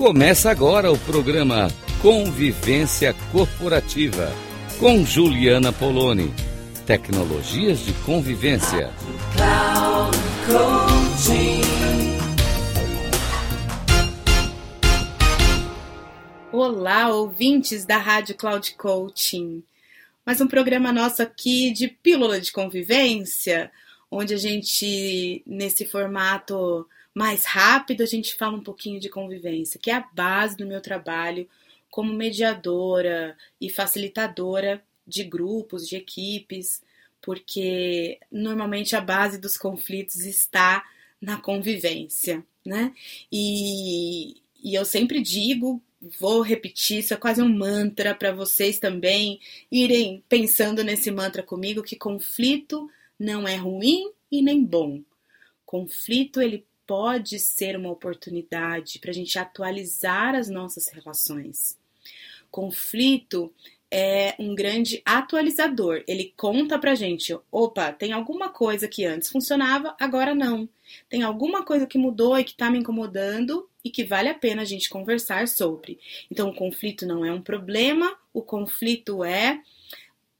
Começa agora o programa Convivência Corporativa com Juliana Poloni. Tecnologias de convivência. Olá, ouvintes da Rádio Cloud Coaching. Mais um programa nosso aqui de pílula de convivência, onde a gente, nesse formato mais rápido, a gente fala um pouquinho de convivência, que é a base do meu trabalho como mediadora e facilitadora de grupos, de equipes, porque normalmente a base dos conflitos está na convivência, né? E, e eu sempre digo, vou repetir, isso é quase um mantra para vocês também irem pensando nesse mantra comigo que conflito não é ruim e nem bom. Conflito ele pode ser uma oportunidade para a gente atualizar as nossas relações. Conflito é um grande atualizador. Ele conta pra gente: opa, tem alguma coisa que antes funcionava, agora não. Tem alguma coisa que mudou e que está me incomodando e que vale a pena a gente conversar sobre. Então, o conflito não é um problema, o conflito é.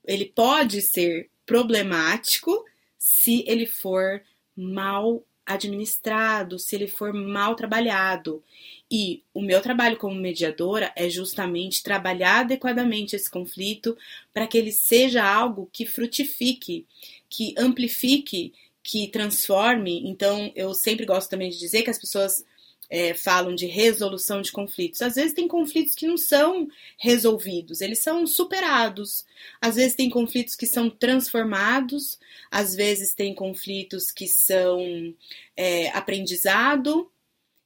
Ele pode ser problemático se ele for mal administrado, se ele for mal trabalhado. E o meu trabalho como mediadora é justamente trabalhar adequadamente esse conflito para que ele seja algo que frutifique, que amplifique, que transforme. Então, eu sempre gosto também de dizer que as pessoas é, falam de resolução de conflitos. Às vezes tem conflitos que não são resolvidos, eles são superados. Às vezes tem conflitos que são transformados, às vezes tem conflitos que são é, aprendizado.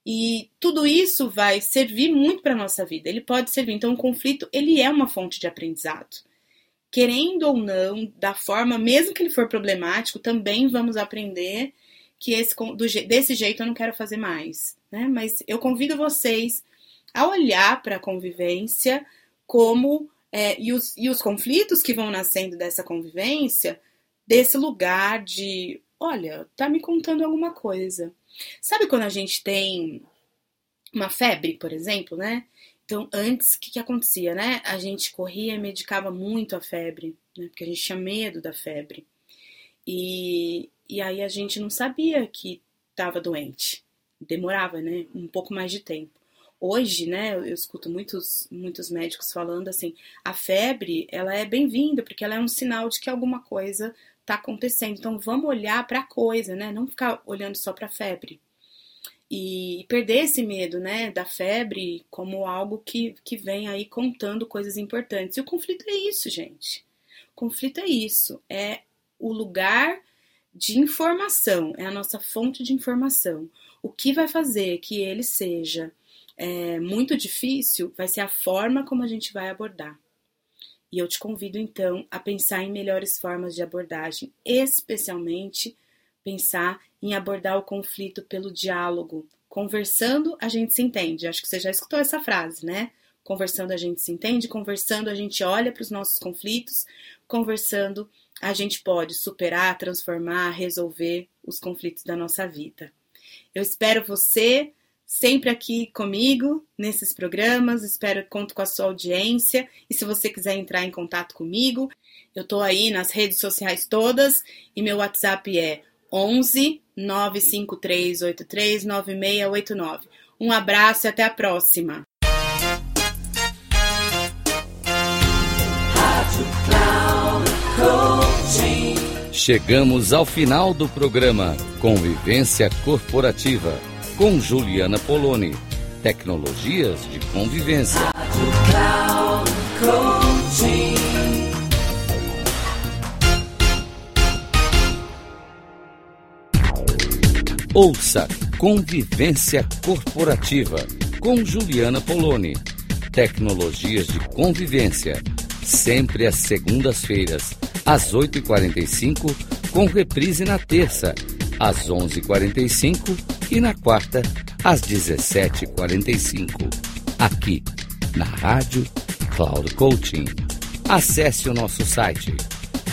E tudo isso vai servir muito para a nossa vida. Ele pode servir. Então, o conflito ele é uma fonte de aprendizado. Querendo ou não, da forma, mesmo que ele for problemático, também vamos aprender que esse, do, desse jeito eu não quero fazer mais. Né? Mas eu convido vocês a olhar para a convivência como é, e, os, e os conflitos que vão nascendo dessa convivência, desse lugar de, olha, tá me contando alguma coisa. Sabe quando a gente tem uma febre, por exemplo, né? Então, antes, o que, que acontecia, né? A gente corria e medicava muito a febre, né? Porque a gente tinha medo da febre. E, e aí a gente não sabia que estava doente. Demorava, né? Um pouco mais de tempo. Hoje, né, eu escuto muitos, muitos médicos falando assim, a febre, ela é bem-vinda, porque ela é um sinal de que alguma coisa está acontecendo. Então, vamos olhar para a coisa, né? Não ficar olhando só para a febre. E perder esse medo, né, da febre como algo que, que vem aí contando coisas importantes. E o conflito é isso, gente. O conflito é isso. É o lugar de informação, é a nossa fonte de informação. O que vai fazer que ele seja é, muito difícil vai ser a forma como a gente vai abordar. E eu te convido então a pensar em melhores formas de abordagem, especialmente pensar em abordar o conflito pelo diálogo. Conversando, a gente se entende. Acho que você já escutou essa frase, né? Conversando, a gente se entende, conversando, a gente olha para os nossos conflitos, conversando, a gente pode superar, transformar, resolver os conflitos da nossa vida. Eu espero você sempre aqui comigo nesses programas, espero conto com a sua audiência e se você quiser entrar em contato comigo, eu estou aí nas redes sociais todas e meu WhatsApp é 11 95383 9689. Um abraço e até a próxima. Chegamos ao final do programa Convivência Corporativa com Juliana Poloni. Tecnologias de convivência. Ouça Convivência Corporativa com Juliana Poloni. Tecnologias de convivência. Sempre às segundas-feiras às 8h45, com reprise na terça, às 11h45 e na quarta, às 17h45. Aqui, na Rádio Cloud Coaching. Acesse o nosso site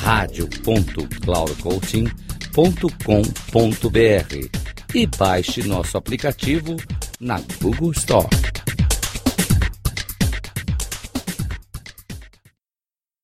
radio.cloudcoaching.com.br e baixe nosso aplicativo na Google Store.